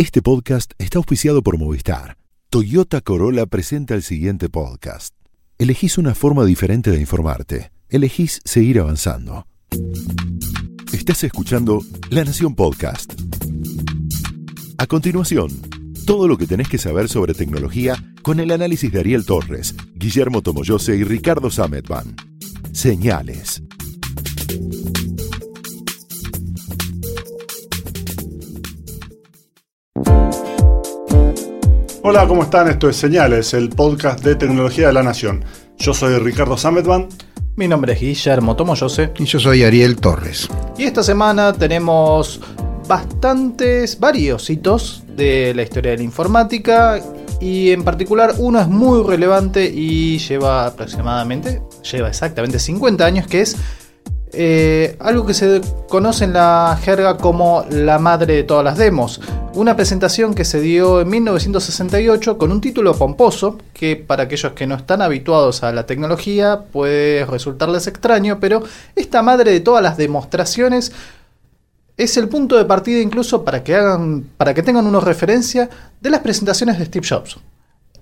Este podcast está auspiciado por Movistar. Toyota Corolla presenta el siguiente podcast. Elegís una forma diferente de informarte. Elegís seguir avanzando. Estás escuchando La Nación Podcast. A continuación, todo lo que tenés que saber sobre tecnología con el análisis de Ariel Torres, Guillermo Tomoyose y Ricardo Sametban. Señales. Hola, ¿cómo están? Esto es Señales, el podcast de tecnología de la Nación. Yo soy Ricardo Sametban. Mi nombre es Guillermo Tomoyose. Y yo soy Ariel Torres. Y esta semana tenemos bastantes, varios hitos de la historia de la informática. Y en particular uno es muy relevante y lleva aproximadamente, lleva exactamente 50 años, que es eh, algo que se conoce en la jerga como la madre de todas las demos. Una presentación que se dio en 1968 con un título pomposo que para aquellos que no están habituados a la tecnología puede resultarles extraño, pero esta madre de todas las demostraciones es el punto de partida incluso para que hagan, para que tengan una referencia de las presentaciones de Steve Jobs.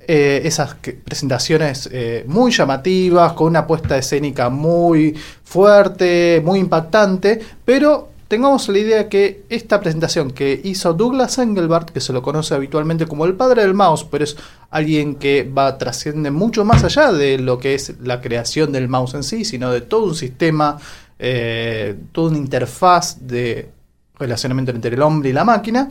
Eh, esas presentaciones eh, muy llamativas, con una puesta escénica muy fuerte, muy impactante, pero tengamos la idea que esta presentación que hizo Douglas Engelbart, que se lo conoce habitualmente como el padre del mouse, pero es alguien que va trasciende mucho más allá de lo que es la creación del mouse en sí, sino de todo un sistema, eh, toda una interfaz de relacionamiento entre el hombre y la máquina.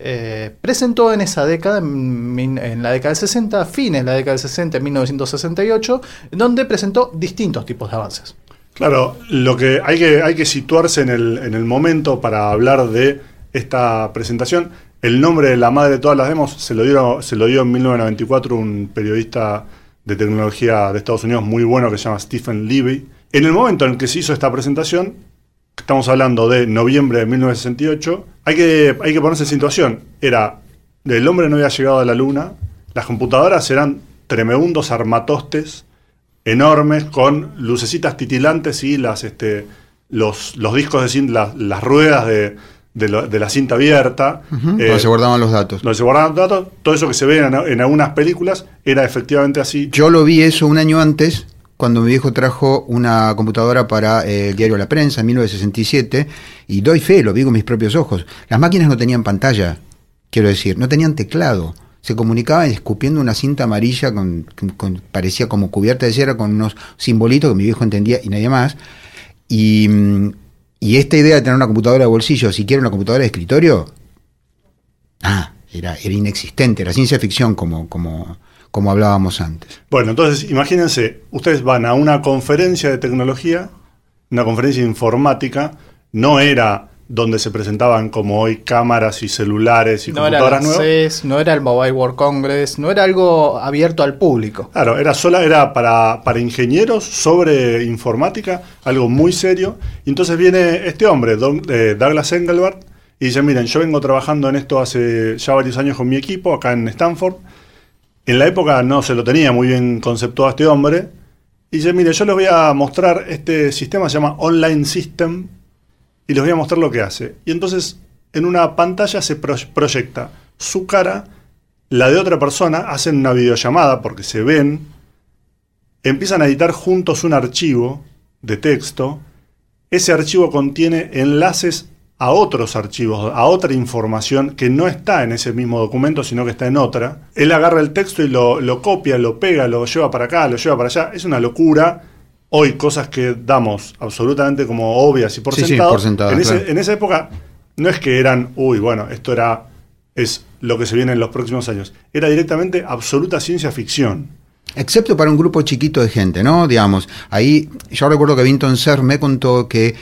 Eh, presentó en esa década, en, la década del 60, fines de la década del 60, en 1968, donde presentó distintos tipos de avances. Claro, lo que hay que, hay que situarse en el, en el momento para hablar de esta presentación. El nombre de la madre de todas las demos se lo, dio, se lo dio en 1994 un periodista de tecnología de Estados Unidos muy bueno que se llama Stephen Levy. En el momento en que se hizo esta presentación, estamos hablando de noviembre de 1968, hay que, hay que ponerse en situación. Era, el hombre no había llegado a la luna, las computadoras eran tremendos armatostes enormes con lucecitas titilantes y las, este, los, los discos de cinta, las, ruedas de, de, la cinta abierta. donde eh, se guardaban los datos. Donde se guardaban los datos. Todo eso que se ve en, en algunas películas era efectivamente así. Yo lo vi eso un año antes cuando mi viejo trajo una computadora para eh, el diario La Prensa en 1967, y doy fe, lo vi con mis propios ojos. Las máquinas no tenían pantalla, quiero decir, no tenían teclado. Se comunicaban escupiendo una cinta amarilla con, parecía como cubierta de cera con unos simbolitos que mi viejo entendía y nadie más. Y, y esta idea de tener una computadora de bolsillo, si quiere una computadora de escritorio, ah, era, era inexistente, era ciencia ficción como, como, como hablábamos antes. Bueno, entonces imagínense, ustedes van a una conferencia de tecnología, una conferencia informática, no era donde se presentaban como hoy cámaras y celulares y computadoras nuevas. no era el Mobile World Congress, no era algo abierto al público. Claro, era sola, era para, para ingenieros sobre informática, algo muy serio. Y entonces viene este hombre, eh, Douglas Engelbart, y dice, miren, yo vengo trabajando en esto hace ya varios años con mi equipo acá en Stanford en la época no se lo tenía muy bien conceptuado este hombre. Y dice, mire, yo les voy a mostrar, este sistema se llama Online System, y les voy a mostrar lo que hace. Y entonces en una pantalla se proyecta su cara, la de otra persona, hacen una videollamada porque se ven, empiezan a editar juntos un archivo de texto, ese archivo contiene enlaces a otros archivos, a otra información que no está en ese mismo documento, sino que está en otra. Él agarra el texto y lo, copia, lo pega, lo lleva para acá, lo lleva para allá. Es una locura. Hoy cosas que damos absolutamente como obvias y por sentado. en, esa época no es que eran, uy, bueno, esto era es lo que se viene en los próximos años. Era directamente absoluta ciencia ficción. Excepto para un grupo chiquito de gente, ¿no? Digamos, ahí yo recuerdo que Vinton Cerf me contó que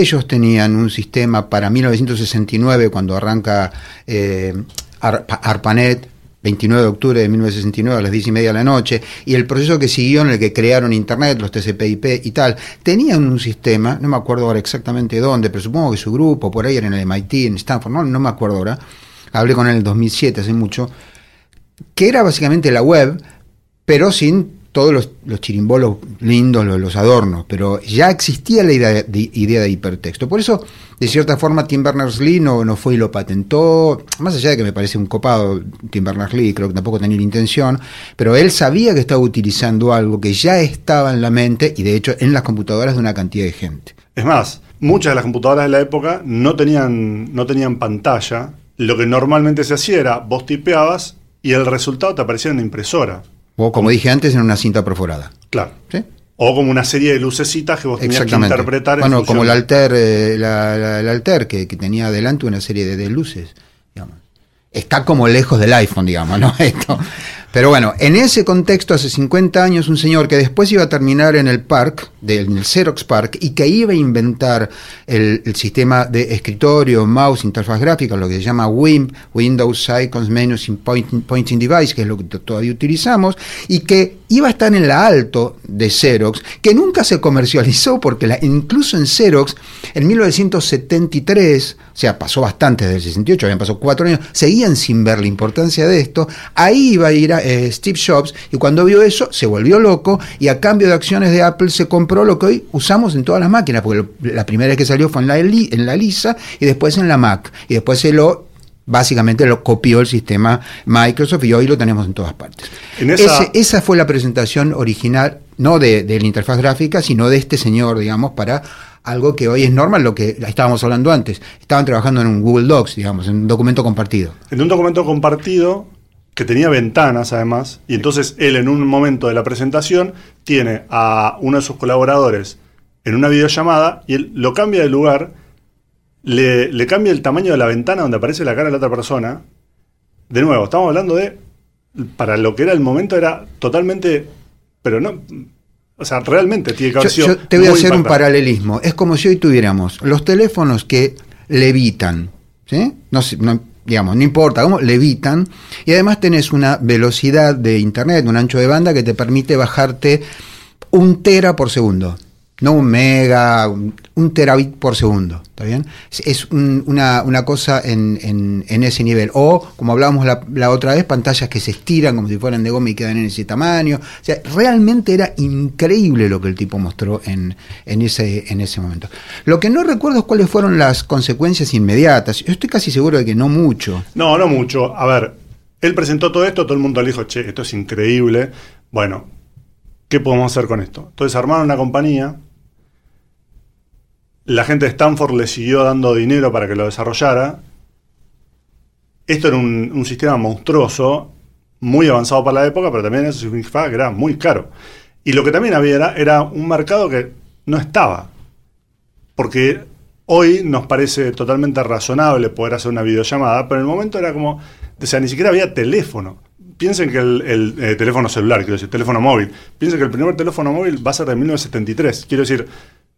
ellos tenían un sistema para 1969, cuando arranca eh, ARPANET, 29 de octubre de 1969 a las 10 y media de la noche, y el proceso que siguió en el que crearon Internet, los TCP/IP y tal, tenían un sistema, no me acuerdo ahora exactamente dónde, pero supongo que su grupo, por ahí era en el MIT, en Stanford, no, me acuerdo ahora, hablé con él en el 2007, hace mucho, que era básicamente la web, pero sin todos los, los chirimbolos lindos, los, adornos, pero ya existía la idea de, idea de hipertexto. Por eso, de cierta forma, Tim Berners-Lee no, no fue y lo patentó, más allá de que me parece un copado Tim Berners-Lee, creo que tampoco tenía la intención, pero él sabía que estaba utilizando algo que ya estaba en la mente y de hecho en las computadoras de una cantidad de gente. Es más, muchas de las computadoras de la época no tenían, no tenían pantalla. Lo que normalmente se hacía era vos tipeabas y el resultado te aparecía en la impresora. O como dije antes, en una cinta perforada. Claro. ¿Sí? O como una serie de lucecitas que vos tenías que interpretar. en Bueno, como el Alter, eh, la, la- el Alter que, que tenía adelante una serie de, de luces. digamos. Está como lejos del iPhone, digamos, ¿no? Esto. Pero bueno, en ese contexto, hace 50 años, un señor que después iba a terminar en el Park, del en el Xerox Park, y que iba a inventar el, sistema de escritorio, mouse, interfaz gráfica, lo que se llama WIMP, Windows Icons Menus in Pointing, Device, que es lo que todavía utilizamos, y que iba a estar en la alto de Xerox, que nunca se comercializó, porque incluso en Xerox, en 1973, o sea, pasó bastante desde el 68, habían pasado cuatro años, seguían sin ver la importancia de esto, ahí iba a ir a, eh, Steve Jobs, y cuando vio eso, se volvió loco, y a cambio de acciones de Apple se compró lo que hoy usamos en todas las máquinas, porque lo- la primera vez que salió fue en la, en la Lisa, y después en la Mac, y después se lo... Básicamente lo copió el sistema Microsoft y hoy lo tenemos en todas partes. En esa- Ese- esa fue la presentación original, no de, de la interfaz gráfica, sino de este señor, digamos, para algo que hoy es normal, lo que estábamos hablando antes. Estaban trabajando en un Google Docs, digamos, en un documento compartido. En un documento compartido que tenía ventanas además, y entonces él en un momento de la presentación tiene a uno de sus colaboradores en una videollamada y él lo cambia de lugar, le, le cambia el tamaño de la ventana donde aparece la cara de la otra persona. De nuevo, estamos hablando de, para lo que era el momento era totalmente, pero no, o sea, realmente tiene que Yo, haber sido yo te voy a hacer un paralelismo. Es como si hoy tuviéramos los teléfonos que levitan, ¿sí? No, no- digamos, no importa cómo, levitan, y además tenés una velocidad de internet, un ancho de banda que te permite bajarte un tera por segundo. No un mega, un, terabit por segundo, ¿está bien? Es, es un- una, una cosa en, en- ese nivel. O, como hablábamos la, la otra vez, pantallas que se estiran como si fueran de goma y quedan en ese tamaño. O sea, realmente era increíble lo que el tipo mostró en, en, ese, en ese momento. Lo que no recuerdo es cuáles fueron las consecuencias inmediatas. Yo estoy casi seguro de que no mucho. No, no mucho. A ver, él presentó todo esto, todo el mundo le dijo, che, esto es increíble. Bueno, ¿qué podemos hacer con esto? Entonces armaron una compañía. La gente de Stanford le siguió dando dinero para que lo desarrollara. Esto era un, sistema monstruoso, muy avanzado para la época, pero también eso significaba que era muy caro. Y lo que también había era, un mercado que no estaba. Porque hoy nos parece totalmente razonable poder hacer una videollamada, pero en el momento era como, o sea, ni siquiera había teléfono. Piensen que el, el, eh, teléfono celular, quiero decir, teléfono móvil. Piensen que el primer teléfono móvil va a ser de 1973. Quiero decir,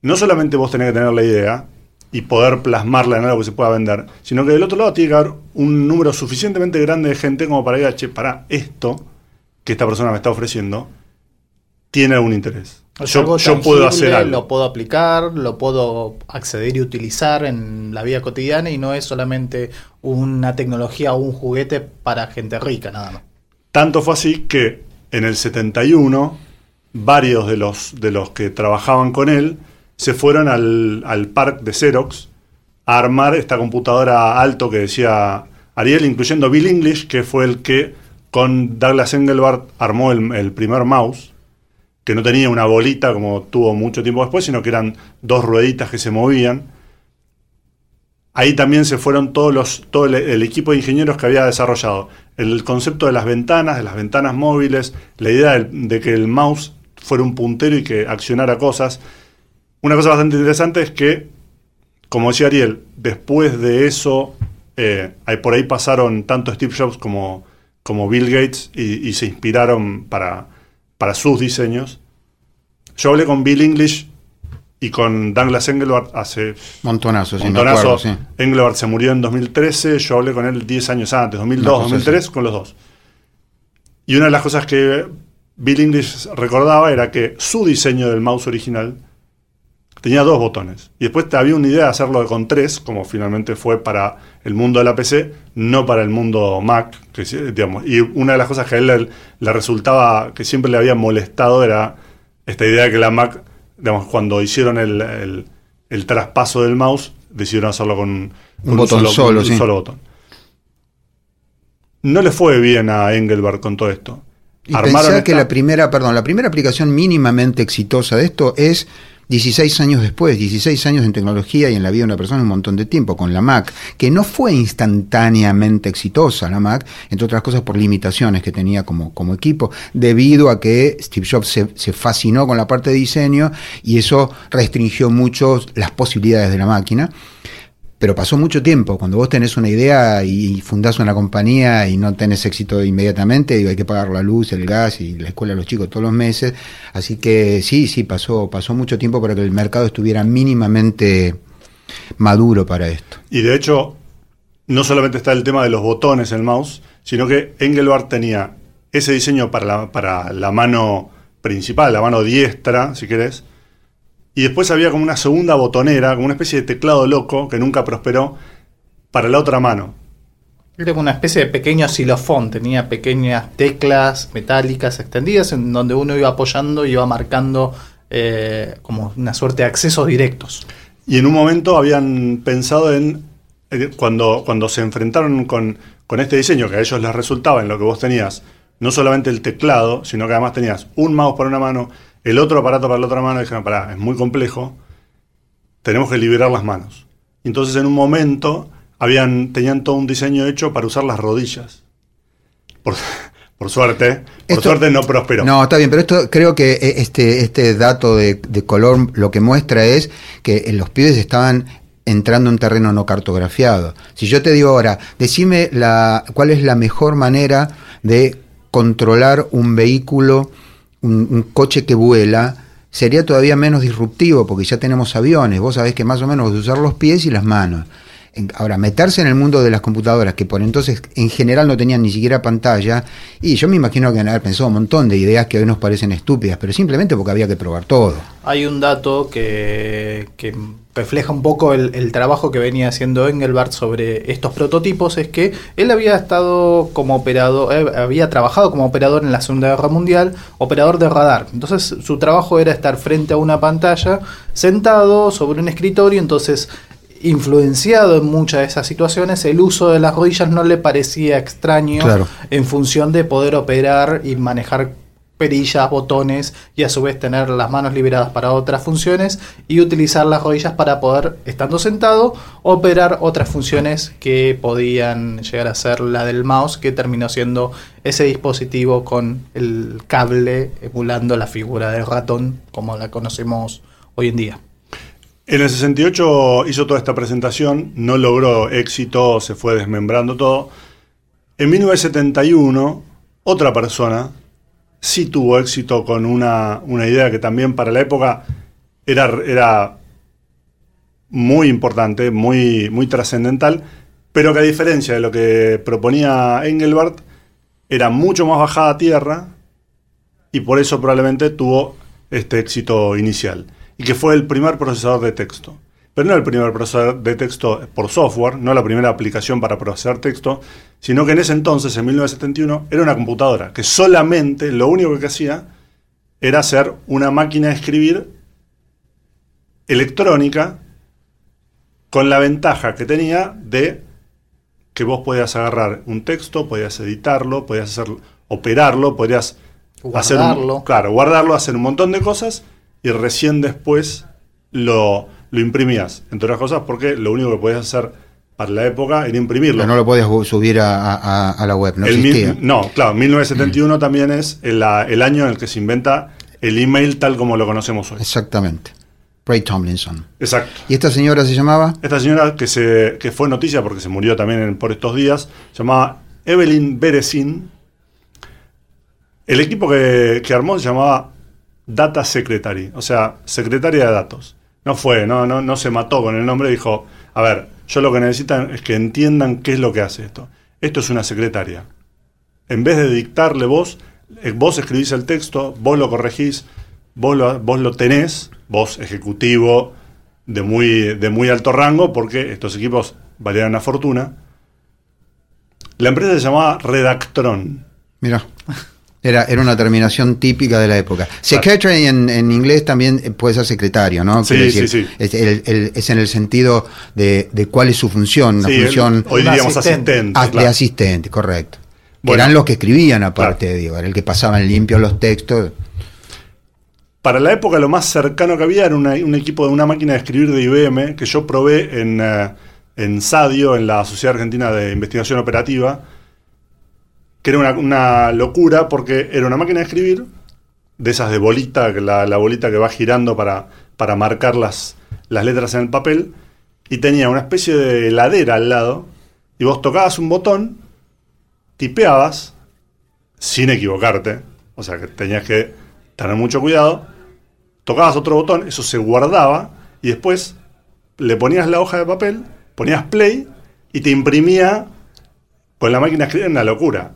no solamente vos tenés que tener la idea y poder plasmarla en algo que se pueda vender, sino que del otro lado tiene que haber un número suficientemente grande de gente como para ir che, para esto que esta persona me está ofreciendo, tiene algún interés. Yo, algo yo puedo hacer algo. Lo puedo aplicar, lo puedo acceder y utilizar en la vida cotidiana y no es solamente una tecnología o un juguete para gente rica, nada más. Tanto fue así que en el 71 varios de los, de los que trabajaban con él se fueron al, al de Xerox a armar esta computadora alto que decía Ariel, incluyendo Bill English, que fue el que con Douglas Engelbart armó el, el primer mouse, que no tenía una bolita como tuvo mucho tiempo después, sino que eran dos rueditas que se movían. Ahí también se fueron todos los, todo el, equipo de ingenieros que había desarrollado el concepto de las ventanas, de las ventanas móviles, la idea de, que el mouse fuera un puntero y que accionara cosas. Una cosa bastante interesante es que, como decía Ariel, después de eso, eh, por ahí pasaron tanto Steve Jobs como, como Bill Gates y, y se inspiraron para, para sus diseños. Yo hablé con Bill English y con Douglas Engelbart hace Montonazo, sí, me Montonazo. acuerdo, sí. Engelbart se murió en 2013, yo hablé con él 10 años antes, 2002, Una cosa 2003, con los dos. Y una de las cosas que Bill English recordaba era que su diseño del mouse original tenía dos botones. Y después había una idea de hacerlo con tres, como finalmente fue para el mundo de la PC, no para el mundo Mac. Que, digamos, y una de las cosas que a él le, resultaba, que siempre le había molestado, era esta idea de que la Mac, digamos, cuando hicieron el, el, traspaso del mouse, decidieron hacerlo con, un, botón solo, un solo botón. No le fue bien a Engelbart con todo esto. Y que la primera, perdón, la primera aplicación mínimamente exitosa de esto es 16 años después, 16 años en tecnología y en la vida de una persona un montón de tiempo, con la Mac, que no fue instantáneamente exitosa la Mac, entre otras cosas por limitaciones que tenía como, como equipo, debido a que Steve Jobs se, se fascinó con la parte de diseño y eso restringió mucho las posibilidades de la máquina pero pasó mucho tiempo. Cuando vos tenés una idea y fundás una compañía y no tenés éxito inmediatamente, digo, hay que pagar la luz, el gas y la escuela a los chicos todos los meses. Así que sí, sí, pasó, pasó mucho tiempo para que el mercado estuviera mínimamente maduro para esto. Y de hecho, no solamente está el tema de los botones en el mouse, sino que Engelbart tenía ese diseño para la, para la mano principal, la mano diestra, si querés, y después había como una segunda botonera, como una especie de teclado loco que nunca prosperó para la otra mano. Era como una especie de pequeño xilofón, tenía pequeñas teclas metálicas extendidas en donde uno iba apoyando y iba marcando eh, como una suerte de accesos directos. Y en un momento habían pensado en, eh, cuando, cuando se enfrentaron con, con este diseño, que a ellos les resultaba en lo que vos tenías, no solamente el teclado, sino que además tenías un mouse para una mano el otro aparato para la otra mano, dijeron, pará, es muy complejo, tenemos que liberar las manos. Entonces en un momento habían, tenían todo un diseño hecho para usar las rodillas. Por, suerte, por suerte no prosperó. No, está bien, pero esto creo que e, este, este dato de, color lo que muestra es que los pibes estaban entrando en terreno no cartografiado. Si yo te digo ahora, decime la, cuál es la mejor manera de controlar un vehículo un, coche que vuela, sería todavía menos disruptivo porque ya tenemos aviones. Vos sabés que más o menos usar los pies y las manos. Ahora, meterse en el mundo de las computadoras, que por entonces en general no tenían ni siquiera pantalla, y yo me imagino que han haber pensado un montón de ideas que hoy nos parecen estúpidas, pero simplemente porque había que probar todo. Hay un dato que, refleja un poco el, trabajo que venía haciendo Engelbart sobre estos prototipos, es que él había estado como operador, eh, había trabajado como operador en la Segunda Guerra Mundial, operador de radar. Entonces su trabajo era estar frente a una pantalla, sentado sobre un escritorio, entonces influenciado en muchas de esas situaciones, el uso de las rodillas no le parecía extraño en función de poder operar y manejar perillas, botones y a su vez tener las manos liberadas para otras funciones y utilizar las rodillas para poder, estando sentado, operar otras funciones que podían llegar a ser la del mouse, que terminó siendo ese dispositivo con el cable emulando la figura del ratón como la conocemos hoy en día. En el 68 hizo toda esta presentación, no logró éxito, se fue desmembrando todo. En 1971, otra persona sí tuvo éxito con una, idea que también para la época era, era muy importante, muy, muy trascendental, pero que a diferencia de lo que proponía Engelbart, era mucho más bajada a tierra y por eso probablemente tuvo este éxito inicial y que fue el primer procesador de texto. Pero no el primer procesador de texto por software, no la primera aplicación para procesar texto, sino que en ese entonces, en 1971, era una computadora que solamente lo único que hacía era ser una máquina de escribir electrónica con la ventaja que tenía de que vos podías agarrar un texto, podías editarlo, podías hacer, operarlo, podías guardarlo. claro, guardarlo, hacer un montón de cosas y recién después lo, lo imprimías, entre otras cosas porque lo único que podías hacer para la época era imprimirlo. Pero no lo podías subir a, la web, no existía. no, claro, 1971 también es el, año en el que se inventa el email tal como lo conocemos hoy. Exactamente. Ray Tomlinson. Exacto. ¿Y esta señora se llamaba? Esta señora que, se, que fue noticia porque se murió también por estos días, se llamaba Evelyn Beresin. El equipo que, que armó se llamaba Data Secretary, o sea, secretaria de datos. No fue, no, no, no se mató con el nombre, dijo, a ver, yo lo que necesitan es que entiendan qué es lo que hace esto. Esto es una secretaria. En vez de dictarle vos, eh, vos escribís el texto, vos lo corregís, vos lo, vos lo tenés, vos ejecutivo de muy, de muy alto rango, porque estos equipos valían una fortuna. La empresa se llamaba Redactron. Mira. Era, era una terminación típica de la época. Secretary en, en inglés también puede ser secretario, ¿no? Sí, sí, sí. Es, el- el- es en el sentido de, de cuál es su función, una Sí, función el- hoy diríamos asistente. asistente. ah, de claro. asistente, correcto. Que Bueno. eran los que escribían aparte, digo, era el que pasaban limpio los textos. Para la época lo más cercano que había era una- un equipo de una máquina de escribir de IBM que yo probé en, eh, en SADIO, en la Sociedad Argentina de Investigación Operativa, que era una, locura porque era una máquina de escribir, de esas de bolita, la, bolita que va girando para, para marcar las, las letras en el papel, y tenía una especie de heladera al lado, y vos tocabas un botón, tipeabas, sin equivocarte, o sea que tenías que tener mucho cuidado, tocabas otro botón, eso se guardaba, y después le ponías la hoja de papel, ponías play, y te imprimía con la máquina escribir, una locura.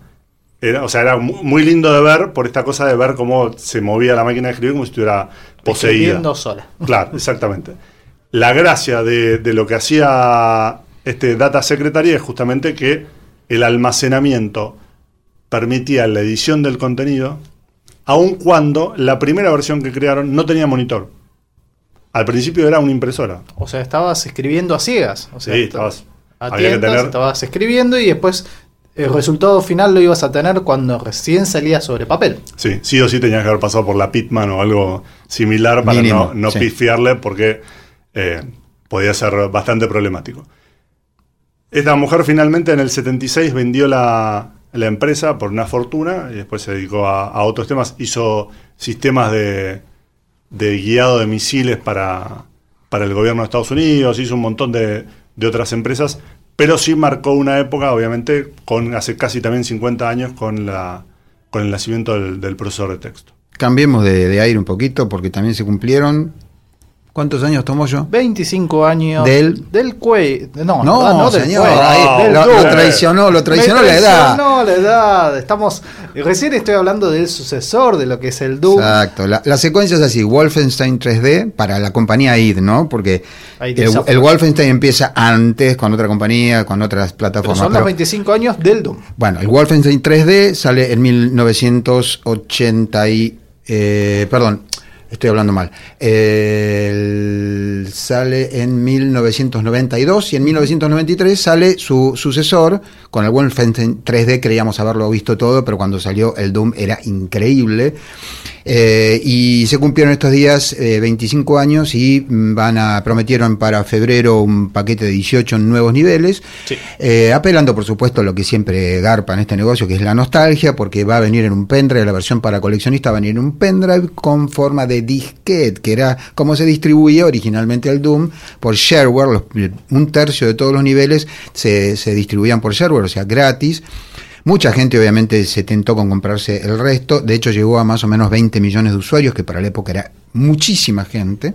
Era, o sea, era mu- muy lindo de ver por esta cosa de ver cómo se movía la máquina de escribir como si estuviera poseída. Escribiendo sola. Claro, exactamente. La gracia de, de lo que hacía este Data Secretary es justamente que el almacenamiento permitía la edición del contenido, aun cuando la primera versión que crearon no tenía monitor. Al principio era una impresora. O sea, estabas escribiendo a ciegas. O sea, Sí, est- estabas- había que tener- estabas escribiendo y después el resultado final lo ibas a tener cuando recién salía sobre papel. Sí, sí o sí tenías que haber pasado por la Pitman o algo similar para Mínimo, no, no sí. pifiarle porque eh, podía ser bastante problemático. Esta mujer finalmente en el 76 vendió la, la empresa por una fortuna y después se dedicó a, a otros temas. Hizo sistemas de, de guiado de misiles para, para el gobierno de Estados Unidos, hizo un montón de, de otras empresas, pero sí marcó una época, obviamente, con hace casi también 50 años con, la, el nacimiento del, del procesador de texto. Cambiemos de aire un poquito porque también se cumplieron. ¿Cuántos años tomó yo? 25 años Del- del Quake. No, No, no, no del señor, del lo, lo traicionó, lo traicionó Me la edad. traicionó la edad. Estamos. Recién estoy hablando del sucesor de lo que es el Doom. Exacto. La, la secuencia es así: Wolfenstein 3D para la compañía id, ¿no? Porque el, el Wolfenstein empieza antes con otra compañía, con otras Pero plataformas. son los pero- 25 años del Doom. Bueno, el Wolfenstein 3D sale en 1980 y... eh, perdón, estoy hablando mal. El- sale en 1992 y en 1993 sale su sucesor. Con el Wolfenstein 3D creíamos haberlo visto todo, pero cuando salió el Doom era increíble. Eh, y se cumplieron estos días eh, 25 años y mm, van a prometieron para febrero un paquete de 18 nuevos niveles. Sí. Eh, apelando, por supuesto, a lo que siempre garpa en este negocio, que es la nostalgia, porque va a venir en un pendrive, la versión para coleccionista va a venir en un pendrive con forma de disquete, que era como se distribuía originalmente el Doom por shareware. los- un tercio de todos los niveles se, se distribuían por shareware, o sea, gratis. Mucha gente obviamente se tentó con comprarse el resto, de hecho llegó a más o menos 20 millones de usuarios, que para la época era muchísima gente.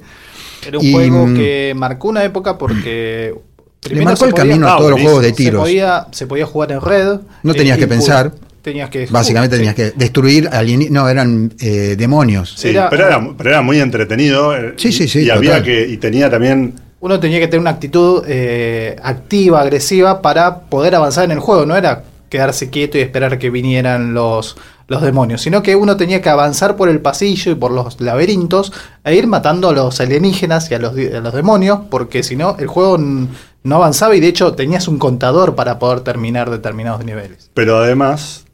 Era un Y, juego mm, que marcó una época porque. primero marcó se el podía- camino a todos los juegos de Se tiros. podía, se podía jugar en red. No tenías que pensar. Tenías que. Básicamente tenías que destruir alieni- No, eran eh, demonios. Sí, Era- pero, era, pero era muy entretenido. eh, Sí, sí, sí, Y, había que, y tenía también Uno tenía que tener una actitud eh, activa, agresiva para poder avanzar en el juego. No era quedarse quieto y esperar que vinieran los, los demonios, sino que uno tenía que avanzar por el pasillo y por los laberintos e ir matando a los alienígenas y a los, a los demonios, porque si no, el juego no avanzaba y de hecho tenías un contador para poder terminar determinados niveles. pero además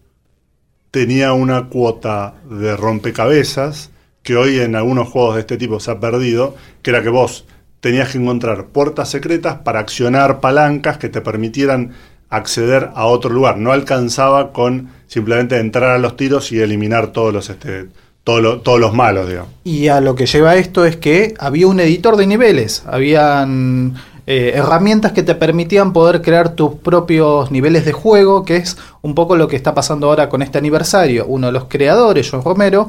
tenía una cuota de rompecabezas que hoy en algunos juegos de este tipo se ha perdido, que era que vos tenías que encontrar puertas secretas para accionar palancas que te permitieran acceder a otro lugar. No alcanzaba con simplemente entrar a los tiros y eliminar todos los este, todos los, malos. Y a lo que lleva esto es que había un editor de niveles, habían eh, herramientas que te permitían poder crear tus propios niveles de juego, que es un poco lo que está pasando ahora con este aniversario. Uno de los creadores, John Romero,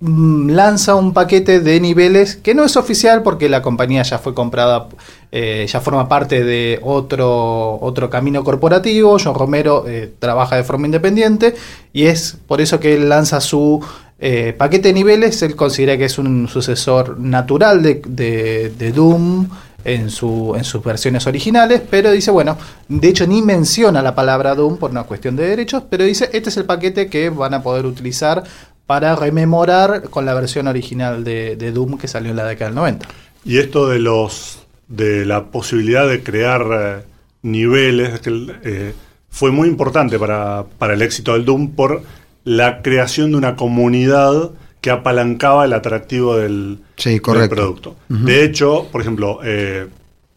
lanza un paquete de niveles que no es oficial porque la compañía ya fue comprada, eh, ya forma parte de otro, otro camino corporativo. John Romero eh, trabaja de forma independiente y es por eso que él lanza su Eh, paquete de niveles, él considera que es un sucesor natural de, de- de Doom en, su, en sus versiones originales, pero dice, bueno, de hecho ni menciona la palabra Doom por una cuestión de derechos, pero dice, este es el paquete que van a poder utilizar para rememorar con la versión original de, de Doom que salió en la década del 90. Y esto de los de la posibilidad de crear eh, niveles que, eh, fue muy importante para, para el éxito del Doom por la creación de una comunidad que apalancaba el atractivo del, Sí, del producto. De hecho, por ejemplo, eh,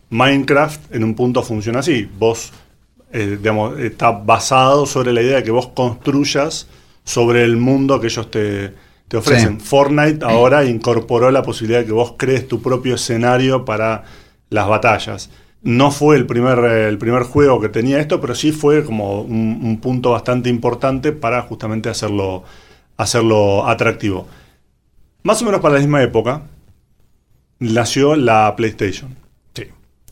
Minecraft en un punto funciona así. Vos, eh, digamos, está basado sobre la idea de que vos construyas sobre el mundo que ellos te, te ofrecen. Sí. Fortnite ahora incorporó la posibilidad de que vos crees tu propio escenario para las batallas. No fue el primer, el primer juego que tenía esto, pero sí fue como un, un punto bastante importante para justamente hacerlo, hacerlo atractivo. Más o menos para la misma época nació la PlayStation.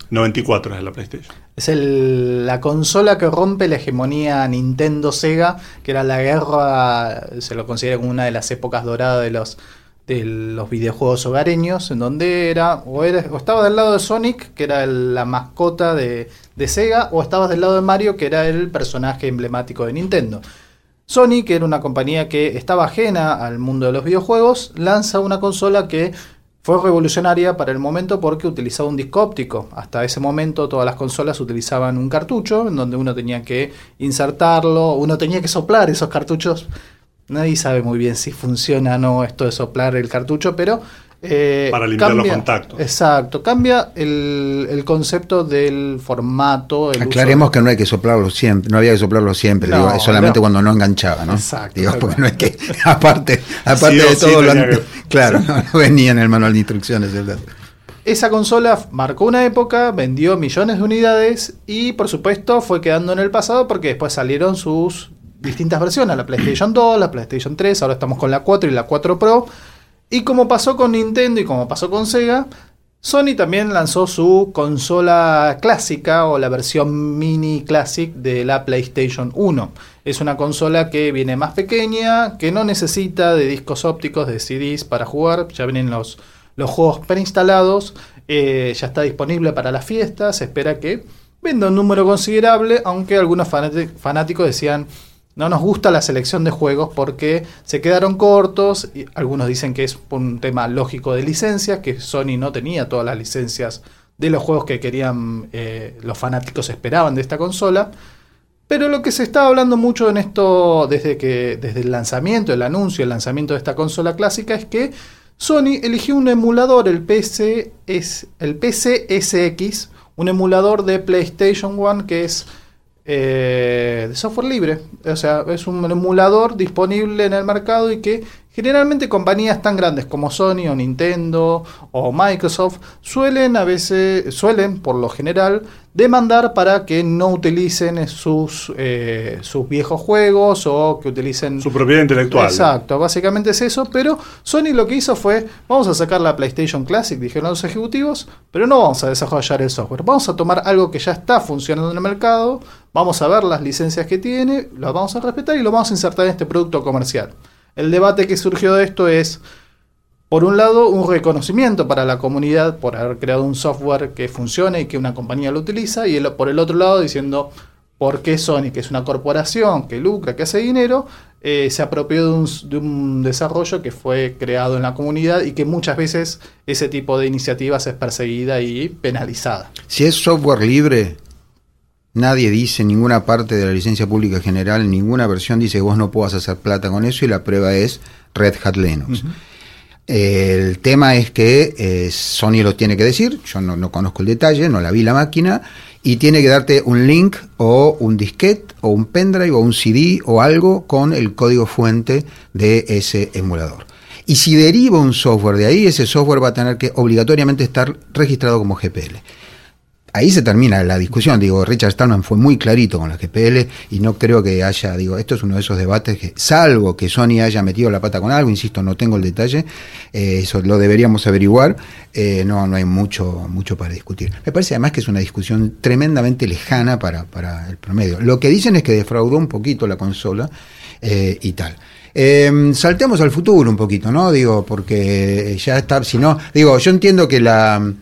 Sí. 94 es la PlayStation. Es el- la consola que rompe la hegemonía Nintendo-Sega, que era la guerra, se lo considera como una de las épocas doradas de los, de los videojuegos hogareños, en donde era o, era, o estabas del lado de Sonic, que era la mascota de, de Sega, o estabas del lado de Mario, que era el personaje emblemático de Nintendo. Sony, que era una compañía que estaba ajena al mundo de los videojuegos, lanza una consola que fue revolucionaria para el momento porque utilizaba un disco óptico. Hasta ese momento todas las consolas utilizaban un cartucho en donde uno tenía que insertarlo, uno tenía que soplar esos cartuchos. Nadie sabe muy bien si funciona o no esto de soplar el cartucho, pero... eh, Para limpiar los contactos. Exacto, cambia el, el concepto del formato. el uso- Aclaremos que no hay que soplarlo siempre, no había que soplarlo siempre, No, digo, es solamente no. cuando no enganchaba, ¿no? Exacto, Digo, porque no es que, aparte, aparte Sí de sí todo, lo que- claro, no, no venía en el manual de instrucciones. ¿verdad? Esa consola marcó una época, vendió millones de unidades y por supuesto fue quedando en el pasado porque después salieron sus distintas versiones, la PlayStation 2, la PlayStation 3, ahora estamos con la 4 y la 4 Pro. Y como pasó con Nintendo y como pasó con Sega, Sony también lanzó su consola clásica o la versión mini classic de la PlayStation 1. Es una consola que viene más pequeña, que no necesita de discos ópticos, de CDs para jugar, ya vienen los, los juegos preinstalados, eh, ya está disponible para las fiestas, se espera que venda un número considerable, aunque algunos fanáticos decían no nos gusta la selección de juegos porque se quedaron cortos. Y algunos dicen que es un tema lógico de licencias, que Sony no tenía todas las licencias de los juegos que querían, eh, los fanáticos esperaban de esta consola. Pero lo que se está hablando mucho en esto desde que desde el lanzamiento, el anuncio, el lanzamiento de esta consola clásica es que Sony eligió un emulador, el PC es el PCSX, un emulador de PlayStation 1 que es eh, de software libre. O sea, es un emulador disponible en el mercado y que generalmente compañías tan grandes como Sony o Nintendo o Microsoft suelen a veces, suelen por lo general, demandar para que no utilicen sus, eh, sus viejos juegos o que utilicen Su propiedad intelectual. Exacto, básicamente es eso, pero Sony lo que hizo fue, vamos a sacar la PlayStation Classic, dijeron los ejecutivos, pero no vamos a desarrollar el software, vamos a tomar algo que ya está funcionando en el mercado, vamos a ver las licencias que tiene, las vamos a respetar y lo vamos a insertar en este producto comercial. El debate que surgió de esto es, por un lado, un reconocimiento para la comunidad por haber creado un software que funcione y que una compañía lo utiliza, y por el otro lado diciendo por qué Sony, que es una corporación que lucra, que hace dinero, eh, se apropió de un, de un desarrollo que fue creado en la comunidad y que muchas veces ese tipo de iniciativas es perseguida y penalizada. Si es software libre, nadie dice en ninguna parte de la licencia pública general, en ninguna versión dice que vos no puedas hacer plata con eso y la prueba es Red Hat Linux. El tema es que eh, Sony lo tiene que decir, yo no, no conozco el detalle, no la vi la máquina, y tiene que darte un link o un disquete o un pendrive o un CD o algo con el código fuente de ese emulador. Y si deriva un software de ahí, ese software va a tener que obligatoriamente estar registrado como GPL. Ahí se termina la discusión. Digo, Richard Stallman fue muy clarito con la GPL y no creo que haya, digo, esto es uno de esos debates que, salvo que Sony haya metido la pata con algo, insisto, no tengo el detalle, eh, eso lo deberíamos averiguar, eh, no, no hay mucho, mucho para discutir. Me parece además que es una discusión tremendamente lejana para, para el promedio. Lo que dicen es que defraudó un poquito la consola eh, y tal. Eh, saltemos al futuro un poquito, ¿no? Digo, porque ya está, si no, digo, yo entiendo que la,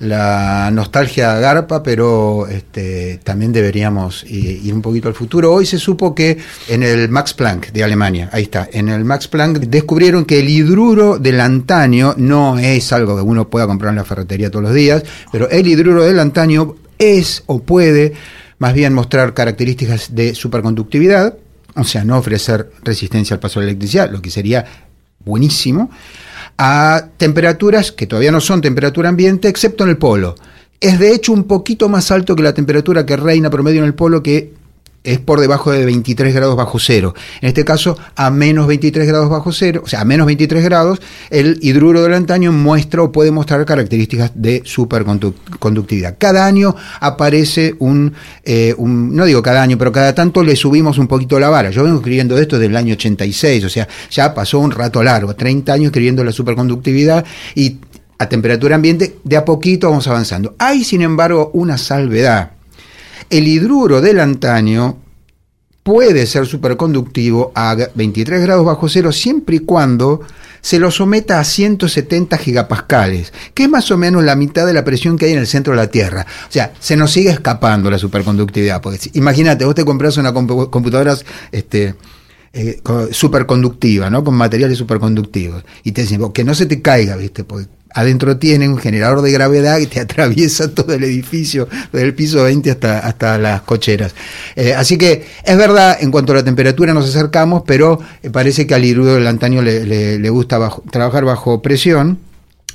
la nostalgia garpa, pero este, también deberíamos ir un poquito al futuro. Hoy se supo que en el Max Planck de Alemania, ahí está, en el Max Planck descubrieron que el hidruro del antaño no es algo que uno pueda comprar en la ferretería todos los días, pero el hidruro del antaño es o puede más bien mostrar características de superconductividad, o sea, no ofrecer resistencia al paso de la electricidad, lo que sería buenísimo, a temperaturas que todavía no son temperatura ambiente, excepto en el polo. Es de hecho un poquito más alto que la temperatura que reina promedio en el polo, que es por debajo de 23 grados bajo cero. En este caso, a menos 23 grados bajo cero, o sea, a menos 23 grados, el hidruro del antaño muestra o puede mostrar características de superconductividad. Cada año aparece un, eh, un, no digo cada año, pero cada tanto le subimos un poquito la vara. Yo vengo escribiendo esto desde el año 86, o sea, ya pasó un rato largo, 30 años escribiendo la superconductividad y a temperatura ambiente, de a poquito vamos avanzando. Hay, sin embargo, una salvedad el hidruro del antaño puede ser superconductivo a 23 grados bajo cero siempre y cuando se lo someta a 170 gigapascales, que es más o menos la mitad de la presión que hay en el centro de la Tierra. O sea, se nos sigue escapando la superconductividad. Porque imagínate, vos te compras una computadora este, eh, superconductiva, ¿no? Con materiales superconductivos. Y te dicen, que no se te caiga, ¿viste? Porque adentro tiene un generador de gravedad que te atraviesa todo el edificio, desde el piso 20 hasta, hasta las cocheras. Eh, así que es verdad, en cuanto a la temperatura nos acercamos, pero eh, parece que al hidruro del antaño le, le, gusta trabajar bajo presión.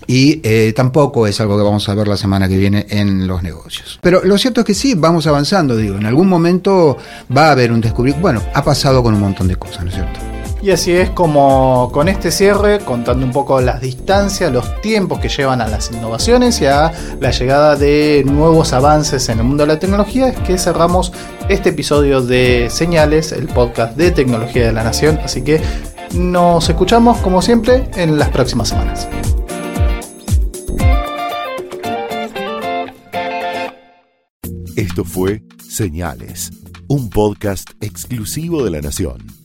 Y eh, tampoco es algo que vamos a ver la semana que viene en los negocios. Pero lo cierto es que sí, vamos avanzando, digo, en algún momento va a haber un descubrimiento. Bueno, ha pasado con un montón de cosas, ¿no es cierto? Y así es como con este cierre, contando un poco las distancias, los tiempos que llevan a las innovaciones y a la llegada de nuevos avances en el mundo de la tecnología, es que cerramos este episodio de Señales, el podcast de tecnología de la nación. Así que nos escuchamos como siempre en las próximas semanas. Esto fue Señales, un podcast exclusivo de la Nación.